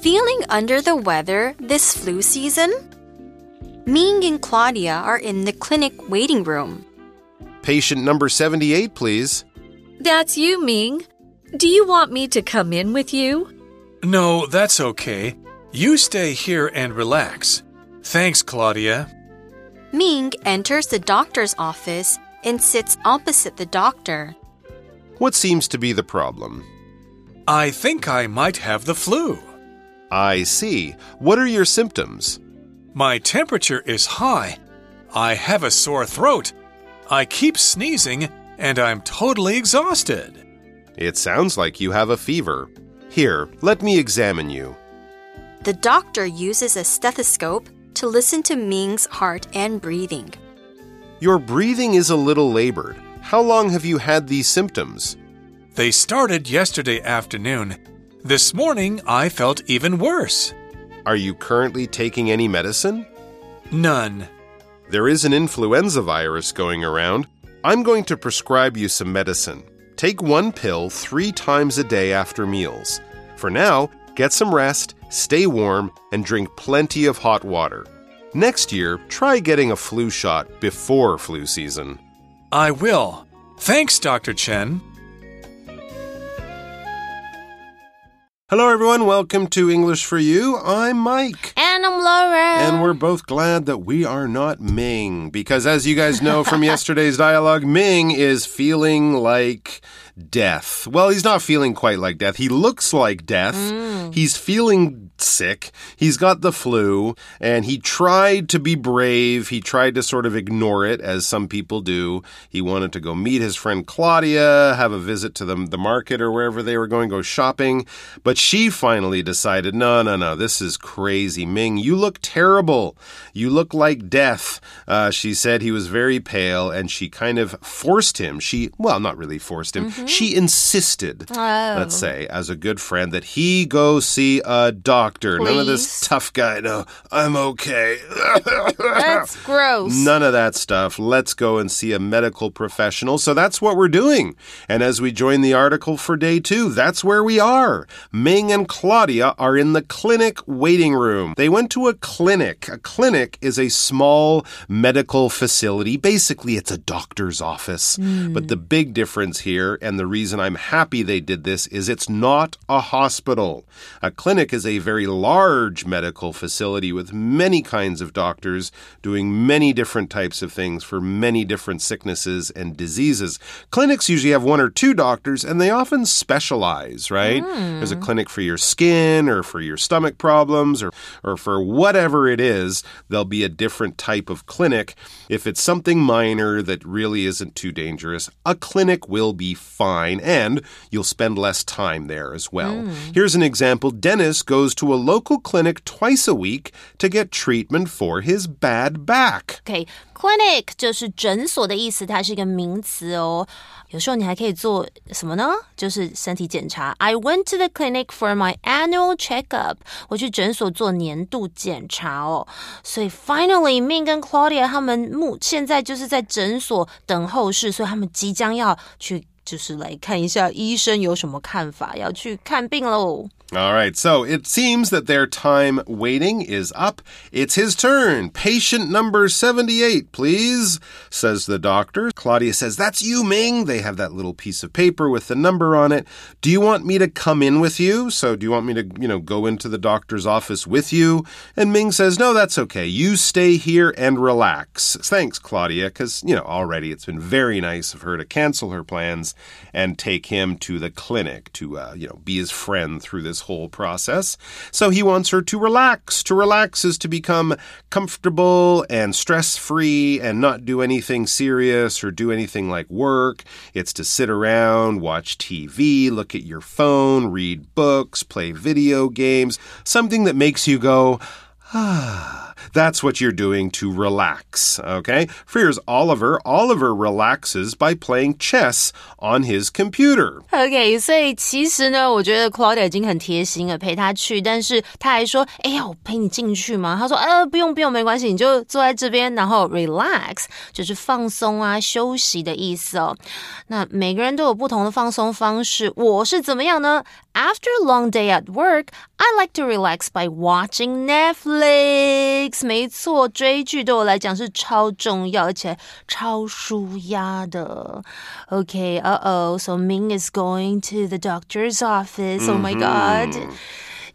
Feeling under the weather this flu season? Ming and Claudia are in the clinic waiting room. Patient number 78, please. That's you, Ming. Do you want me to come in with you? No, that's okay. You stay here and relax. Thanks, Claudia. Ming enters the doctor's office and sits opposite the doctor. What seems to be the problem? I think I might have the flu. I see. What are your symptoms? My temperature is high. I have a sore throat. I keep sneezing, and I'm totally exhausted. It sounds like you have a fever. Here, let me examine you. The doctor uses a stethoscope to listen to Ming's heart and breathing. Your breathing is a little labored. How long have you had these symptoms? They started yesterday afternoon. This morning, I felt even worse. Are you currently taking any medicine? None. There is an influenza virus going around. I'm going to prescribe you some medicine. Take one pill three times a day after meals. For now, get some rest, stay warm, and drink plenty of hot water. Next year, try getting a flu shot before flu season. I will. Thanks, Dr. Chen. Hello, everyone. Welcome to English for You. I'm Mike. And I'm Laura. And we're both glad that we are not Ming, because as you guys know from yesterday's dialogue, Ming is feeling like death. Well, he's not feeling quite like death. He looks like death. Mm. He's feeling sick. He's got the flu, and he tried to be brave. He tried to sort of ignore it, as some people do. He wanted to go meet his friend Claudia, have a visit to the, the market or wherever they were going, go shopping. But she finally decided, no, no, no, this is crazy. Ming, you look terrible. You look like death. Uh, she said he was very pale, and she kind of forced him. She, well, not really forced him. She insisted, let's say, as a good friend, that he go see a doctor. None of this tough guy, no, I'm okay. That's gross. None of that stuff. Let's go and see a medical professional. So that's what we're doing. And as we join the article for day two, that's where we are. Ming and Claudia are in the clinic waiting room. They went to a clinic. A clinic is a small medical facility. Basically, it's a doctor's office. Hmm. But the big difference here, and the reason I'm happy they did this, is it's not a hospital. A clinic is a very large medical facility with many kinds of doctors doing many different types of things for many different sicknesses and diseases. Clinics usually have one or two doctors, and they often specialize, right? Hmm. There's a clinic for your skin or for your stomach problems or, or for whatever it is. There'll be a different type of clinic. If it's something minor that really isn't too dangerous, a clinic will be fine and you'll spend less time there as well. Hmm. Here's an example Dennis goes to a local clinic twice a week to get treatment for his bad back. OK，clinic、就是诊所的意思，它是一个名词哦。有时候你还可以做什么呢？就是身体检查。I went to the clinic for my annual checkup。我去诊所做年度检查哦。所以 finally Ming 跟 Claudia 他们目现在就是在诊所等候室，所以他们即将要去。就是来看一下医生有什么看法，要去看病喽。 All right, so it seems that their time waiting is up. It's his turn. Patient number 78, please, says the doctor. Claudia says, That's you, Ming. They have that little piece of paper with the number on it. Do you want me to come in with you? So, do you want me to, you know, go into the doctor's office with you? And Ming says, No, that's okay. You stay here and relax. Thanks, Claudia, because, you know, already it's been very nice of her to cancel her plans and take him to the clinic to, uh, you know, be his friend through this whole process. So he wants her to relax. To relax is to become comfortable and stress free and not do anything serious or do anything like work. It's to sit around, watch TV, look at your phone, read books, play video games, something that makes you go, Ah, That's what you're doing to relax, okay? Here's Oliver. Oliver relaxes by playing chess on his computer. OK，所以其实呢，我觉得 Claudia 已经很贴心了，陪他去，但是他还说：“哎呀，我陪你进去吗？”他说：“呃，不用不用，没关系，你就坐在这边，然后 relax，就是放松啊、休息的意思哦。那每个人都有不同的放松方式，我是怎么样呢？After a long day at work, I like to relax by watching Netflix。 没错，追剧对我来讲是超重要，而且超舒压的。OK，uh oh, so Ming is going to the doctor's office. Oh my god.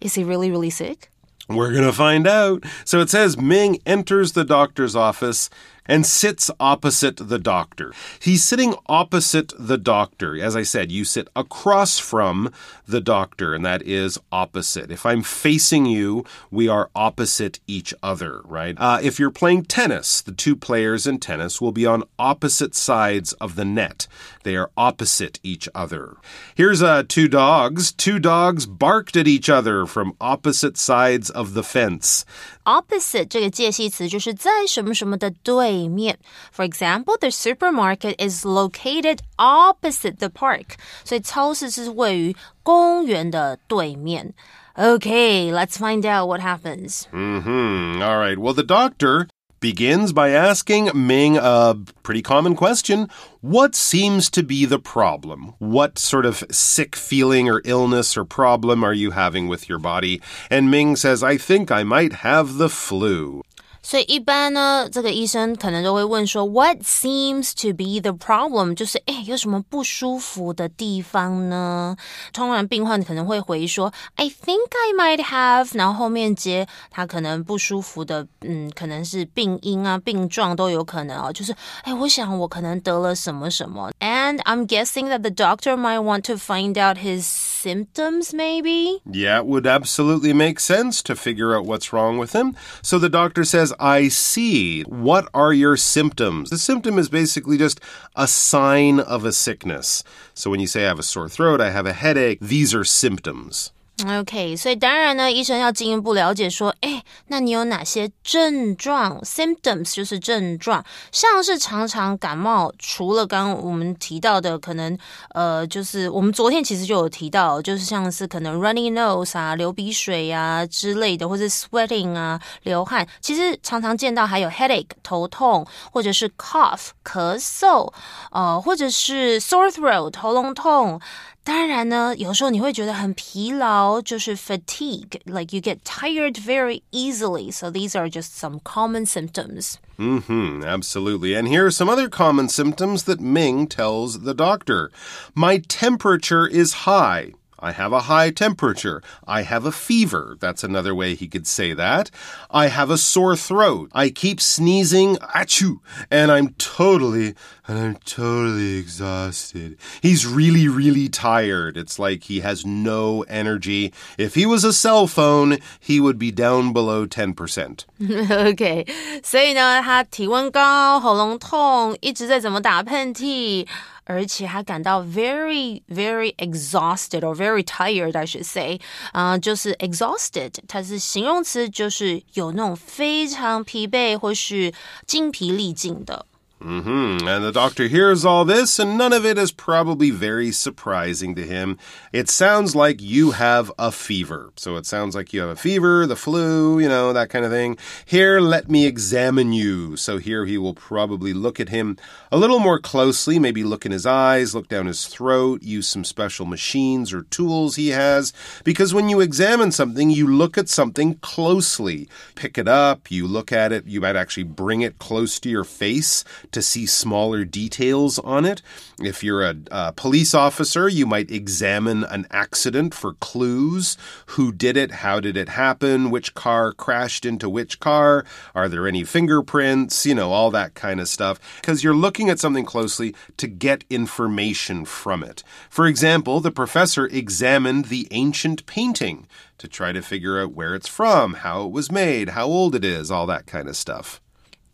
Is he really, really sick? We're going to find out. So it says Ming enters the doctor's office and sits opposite the doctor. He's sitting opposite the doctor. As I said, you sit across from the doctor, and that is opposite. If I'm facing you, we are opposite each other, right? Uh, if you're playing tennis, the two players in tennis will be on opposite sides of the net. They are opposite each other. Here's uh, two dogs. Two dogs barked at each other from opposite sides of the fence Opposite 这个介系词就是在什么什么的对面。For example, the supermarket is located opposite the park. 所以超市是位于公园的对面。Okay, let's find out what happens. Mm-hmm. All right. Well, the doctor begins by asking Ming a pretty common question. What seems to be the problem? What sort of sick feeling or illness or problem are you having with your body? And Ming says, I think I might have the flu. 所以一般呢，这个医生可能都会问说，What seems to be the problem？就是哎，有什么不舒服的地方呢？通常病患可能会回说，I think I might have，然后后面接他可能不舒服的，嗯，可能是病因啊、病状都有可能哦。就是哎，我想我可能得了什么什么，and I'm guessing that the doctor might want to find out his symptoms, maybe. Yeah, it would absolutely make sense to figure out what's wrong with him. So the doctor says. I see. What are your symptoms? The symptom is basically just a sign of a sickness. So when you say I have a sore throat, I have a headache, these are symptoms. OK，所以当然呢，医生要进一步了解说，哎，那你有哪些症状？Symptoms 就是症状，像是常常感冒，除了刚刚我们提到的，可能呃，就是我们昨天其实就有提到，就是像是可能 running nose 啊、流鼻水啊之类的，或者 sweating 啊、流汗，其实常常见到还有 headache 头痛，或者是 cough 咳嗽，呃，或者是 sore throat 喉咙痛。当然呢，有时候你会觉得很疲劳，就是 fatigue，like you get tired very easily. So these are just some common symptoms. Mm-hmm, absolutely. And here are some other common symptoms that Ming tells the doctor. My temperature is high. I have a high temperature. I have a fever. That's another way he could say that. I have a sore throat. I keep sneezing, achoo, and I'm totally, and I'm totally exhausted. He's really, really tired. It's like he has no energy. If he was a cell phone, he would be down below 10%. OK，所以呢，他体温高，喉咙痛，一直在怎么打喷嚏。 而且还感到 very very exhausted or very tired I should say 啊、就是 exhausted，它是形容词，就是有那种非常疲惫或是精疲力尽的。Mm -hmm. And the doctor hears all this, and none of it is probably very surprising to him. It sounds like you have a fever. So it sounds like you have a fever, the flu, you know, that kind of thing. Here, let me examine you. So here he will probably look at him a little more closely, maybe look in his eyes, look down his throat, use some special machines or tools he has. Because when you examine something, you look at something closely. Pick it up, you look at it, you might actually bring it close to your face to see smaller details on it. If you're a, a, police officer, you might examine an accident for clues. Who did it? How did it happen? Which car crashed into which car? Are there any fingerprints? You know, all that kind of stuff. Because you're looking at something closely to get information from it. For example, the professor examined the ancient painting to try to figure out where it's from, how it was made, how old it is, all that kind of stuff.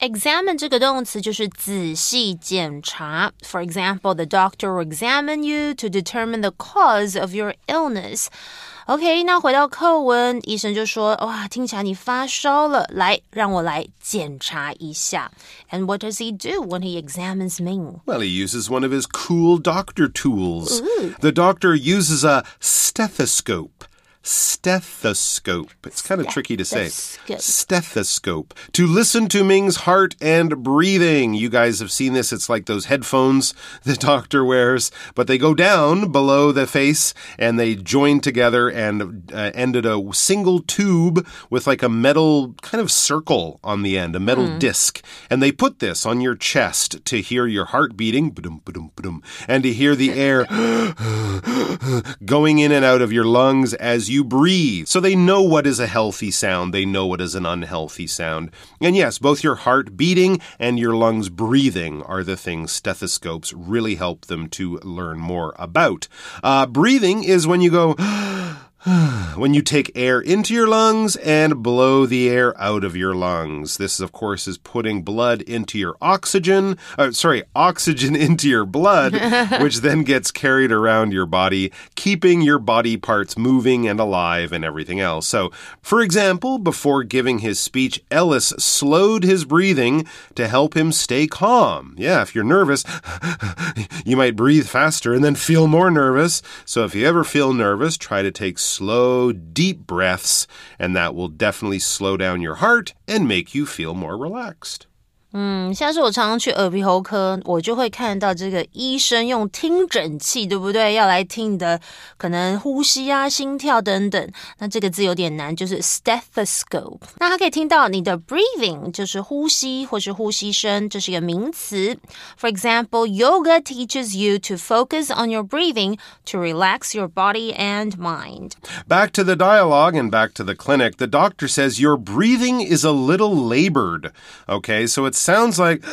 Examine 这个动词就是仔细检查。For example, the doctor will examine you to determine the cause of your illness. OK，那回到课文，医生就说：“哇，听起来你发烧了，来，让我来检查一下。” And what does he do when he examines me? Well, he uses one of his cool doctor tools. The doctor uses a stethoscope stethoscope. It's kind of tricky to say. Stethoscope. To listen to Ming's heart and breathing. You guys have seen this. It's like those headphones the doctor wears, but they go down below the face and they join together and uh, end at a single tube with like a metal kind of circle on the end, a metal disc. And they put this on your chest to hear your heart beating ba-dum, ba-dum, ba-dum, and to hear the air going in and out of your lungs as you breathe. So they know what is a healthy sound, they know what is an unhealthy sound. And yes, both your heart beating and your lungs breathing are the things stethoscopes really help them to learn more about. Uh, breathing is when you go. when you take air into your lungs and blow the air out of your lungs. This, of course, is putting blood into your oxygen, uh, sorry, oxygen into your blood, which then gets carried around your body, keeping your body parts moving and alive and everything else. So, for example, before giving his speech, Ellis slowed his breathing to help him stay calm. Yeah, if you're nervous, you might breathe faster and then feel more nervous. So, if you ever feel nervous, try to take slow, deep breaths, and that will definitely slow down your heart and make you feel more relaxed. 嗯，像是我常常去耳鼻喉科，我就会看到这个医生用听诊器，对不对？要来听你的可能呼吸啊、心跳等等。那这个字有点难，就是 stethoscope。那它可以听到你的 breathing，就是呼吸或是呼吸声，这是一个名词。For example, yoga teaches you to focus on your breathing to relax your body and mind. Back to the dialogue and back to the clinic. The doctor says your breathing is a little labored. Okay, so it sounds like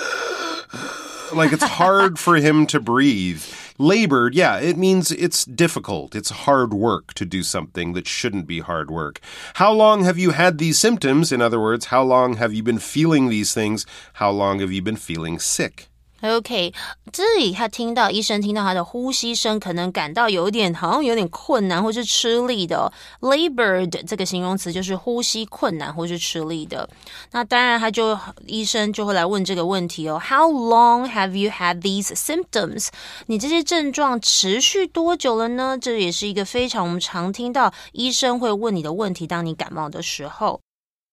like it's hard for him to breathe. Labored, yeah, it means it's difficult. It's hard work to do something that shouldn't be hard work. How long have you had these symptoms? In other words, how long have you been feeling these things? How long have you been feeling sick? OK，这里他听到医生听到他的呼吸声，可能感到有点好像有点困难或是吃力的、Labored 这个形容词就是呼吸困难或是吃力的。那当然，他就医生就会来问这个问题哦：How long have you had these symptoms？你这些症状持续多久了呢？这也是一个非常我们常听到医生会问你的问题。当你感冒的时候。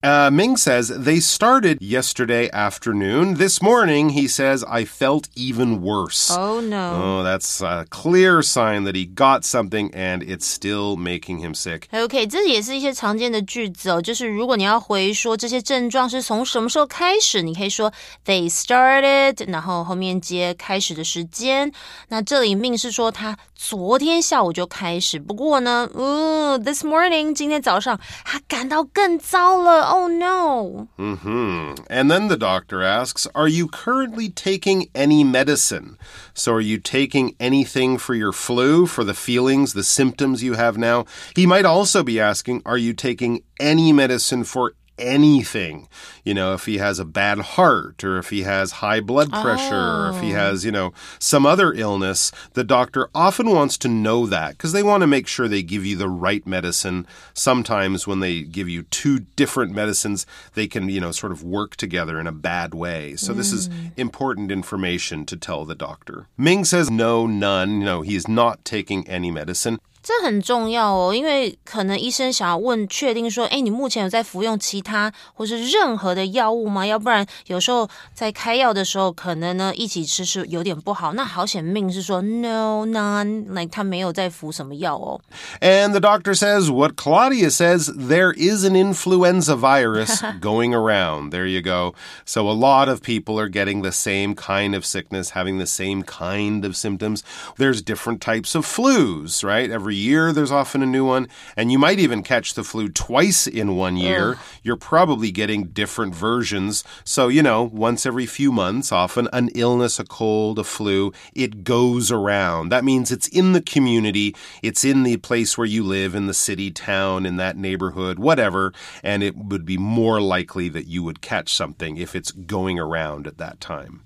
Uh, Ming says they started yesterday afternoon. This morning, he says, I felt even worse. Oh no. Oh, that's a clear sign that he got something and it's still making him sick. OK，这也是一些常见的句子哦。就是如果你要回说这些症状是从什么时候开始，你可以说 they started，然后后面接开始的时间。那这里命是说他昨天下午就开始，不过呢，嗯，this morning 今天早上他感到更糟了。 Oh no！hmm And then the doctor asks, Are you currently taking any medicine? So, are you taking anything for your flu, for the feelings, the symptoms you have now? He might also be asking, Are you taking any medicine for anything. You know, if he has a bad heart or if he has high blood pressure or if he oh. has, you know, some other illness, the doctor often wants to know that because they want to make sure they give you the right medicine. Sometimes when they give you two different medicines, they can, you know, sort of work together in a bad way. So this is mm. important information to tell the doctor. Ming says no, none. No, he is not taking any medicine. 这很重要哦，因为可能医生想要问确定说，哎，你目前有在服用其他或是任何的药物吗？要不然有时候在开药的时候，可能呢一起吃是有点不好。那好险命是说 no none，like 他没有在服什么药哦。 And the doctor says what Claudia says there is an influenza virus going around. There you go. So a lot of people are getting the same kind of sickness, having the same kind of symptoms. There's different types of flus, right? Every every year there's often a new one. And you might even catch the flu twice in one year. Ugh. You're probably getting different versions. So, you know, once every few months, often an illness, a cold, a flu, it goes around. That means it's in the community, it's in the place where you live, in the city, town, in that neighborhood, whatever. And it would be more likely that you would catch something if it's going around at that time.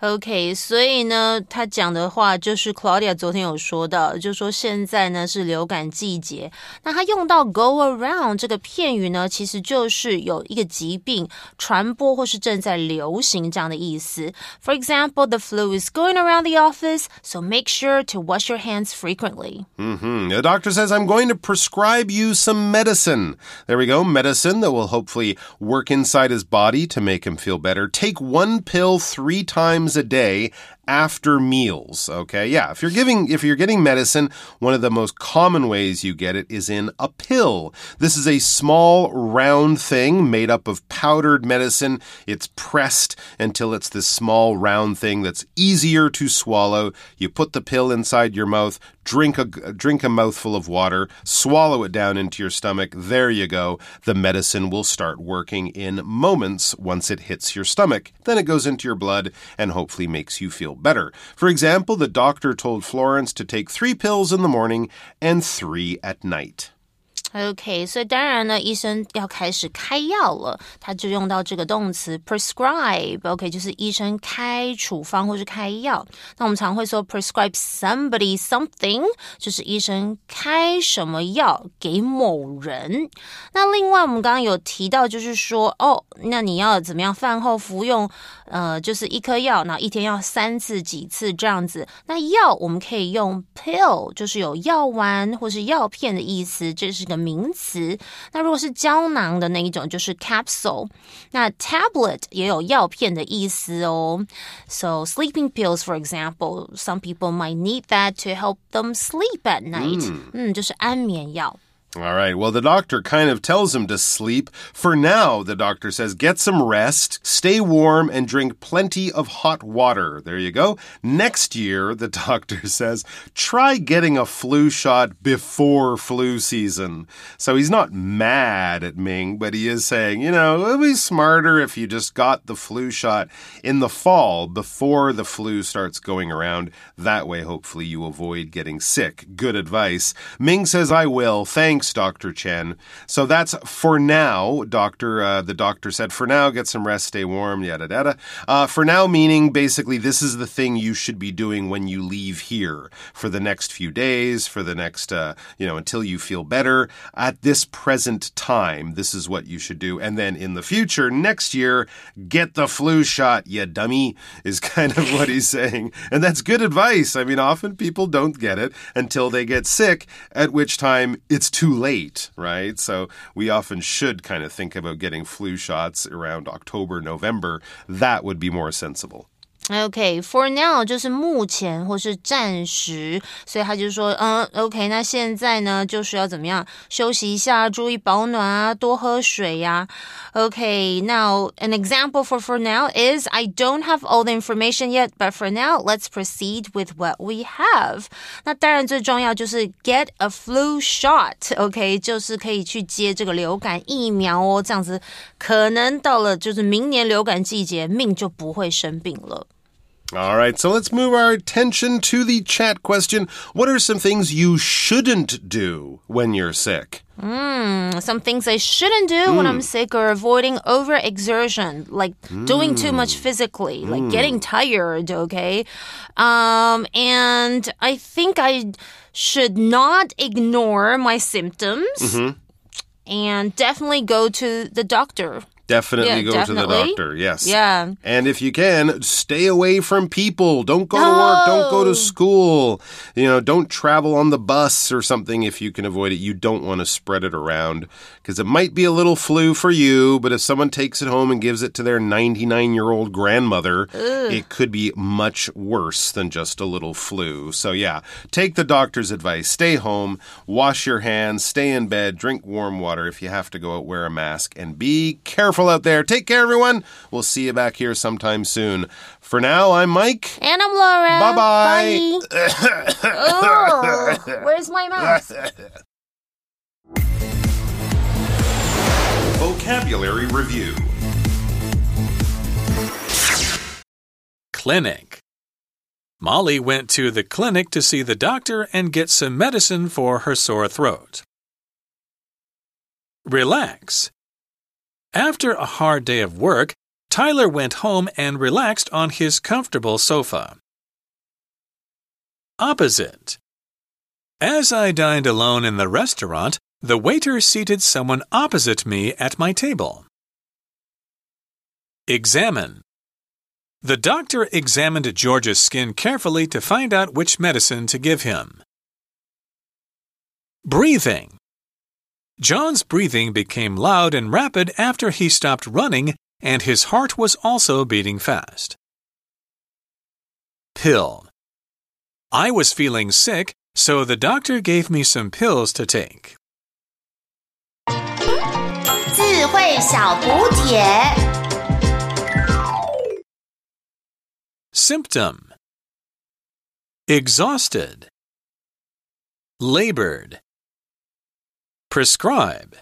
OK，所以呢，他讲的话就是 Claudia 昨天有说到，就说现在呢是流感季节。那他用到 go around 这个片语呢，其实就是有一个疾病传播或是正在流行这样的意思。For example, the flu is going around the office, so make sure to wash your hands frequently. Mm -hmm. The doctor says, I'm going to prescribe you some medicine. There we go, medicine that will hopefully work inside his body to make him feel better. Take one pill three times times a day after meals. Okay. Yeah. If you're giving, if you're getting medicine, one of the most common ways you get it is in a pill. This is a small round thing made up of powdered medicine. It's pressed until it's this small round thing that's easier to swallow. You put the pill inside your mouth, drink a drink a mouthful of water, swallow it down into your stomach. There you go. The medicine will start working in moments once it hits your stomach. Then it goes into your blood and hopefully makes you feel better. For example, the doctor told Florence to take three pills in the morning and three at night. OK，所以当然呢，医生要开始开药了，他就用到这个动词 prescribe。OK，就是医生开处方或是开药。那我们常会说 prescribe somebody something，就是医生开什么药给某人。那另外我们刚刚有提到，就是说哦，那你要怎么样饭后服用？呃，就是一颗药，然后一天要三次几次这样子。那药我们可以用 pill，就是有药丸或是药片的意思，这是个名词。那如果是胶囊的那一种，就是 capsule。那 tablet 也有药片的意思哦。So sleeping pills, for example, some people might need that to help them sleep at night。嗯，就是安眠药。 All right. Well, the doctor kind of tells him to sleep. For now, the doctor says, get some rest, stay warm, and drink plenty of hot water. There you go. Next year, the doctor says, try getting a flu shot before flu season. So he's not mad at Ming, but he is saying, you know, it would be smarter if you just got the flu shot in the fall before the flu starts going around. That way, hopefully, you avoid getting sick. Good advice. Ming says, I will. Thanks Thanks, Dr. Chen. So that's for now, Doctor. Uh, the doctor said, for now, get some rest, stay warm, yada yada. Uh, for now, meaning basically this is the thing you should be doing when you leave here for the next few days, for the next, uh, you know, until you feel better. At this present time, this is what you should do. And then in the future, next year, get the flu shot, you dummy, is kind of what he's saying. And that's good advice. I mean, often people don't get it until they get sick, at which time it's too too late, right? So we often should kind of think about getting flu shots around October, November. That would be more sensible. OK，for now 就是目前或是暂时，所以他就说，嗯，OK，那现在呢就是要怎么样休息一下，注意保暖啊，多喝水呀。OK，now an example for for now is I don't have all the information yet, but for now let's proceed with what we have。那当然最重要就是 get a flu shot，OK，就是可以去接这个流感疫苗哦，这样子可能到了就是明年流感季节，命就不会生病了。 All right, so let's move our attention to the chat question. What are some things you shouldn't do when you're sick? Mm, some things I shouldn't do mm. when I'm sick are avoiding overexertion, like mm. doing too much physically, like mm. getting tired, okay? Um, and I think I should not ignore my symptoms -hmm. and definitely go to the doctor Definitely yeah, go definitely. to the doctor. Yes. Yeah. And if you can, stay away from people. Don't go no. to work. Don't go to school. You know, don't travel on the bus or something if you can avoid it. You don't want to spread it around because it might be a little flu for you, but if someone takes it home and gives it to their 99 year old grandmother, Ugh. it could be much worse than just a little flu. So, yeah, take the doctor's advice. Stay home, wash your hands, stay in bed, drink warm water. If you have to go out, wear a mask, and be careful careful out there. Take care, everyone. We'll see you back here sometime soon. For now, I'm Mike. And I'm Laura. Bye-bye. Bye. oh, where's my mouse? Vocabulary Review Clinic. Molly went to the clinic to see the doctor and get some medicine for her sore throat. Relax. After a hard day of work, Tyler went home and relaxed on his comfortable sofa. Opposite. As I dined alone in the restaurant, the waiter seated someone opposite me at my table. Examine. The doctor examined George's skin carefully to find out which medicine to give him. Breathing. John's breathing became loud and rapid after he stopped running, and his heart was also beating fast. Pill. I was feeling sick, so the doctor gave me some pills to take. 智慧小补帖。 Symptom Exhausted, Labored, Prescribe.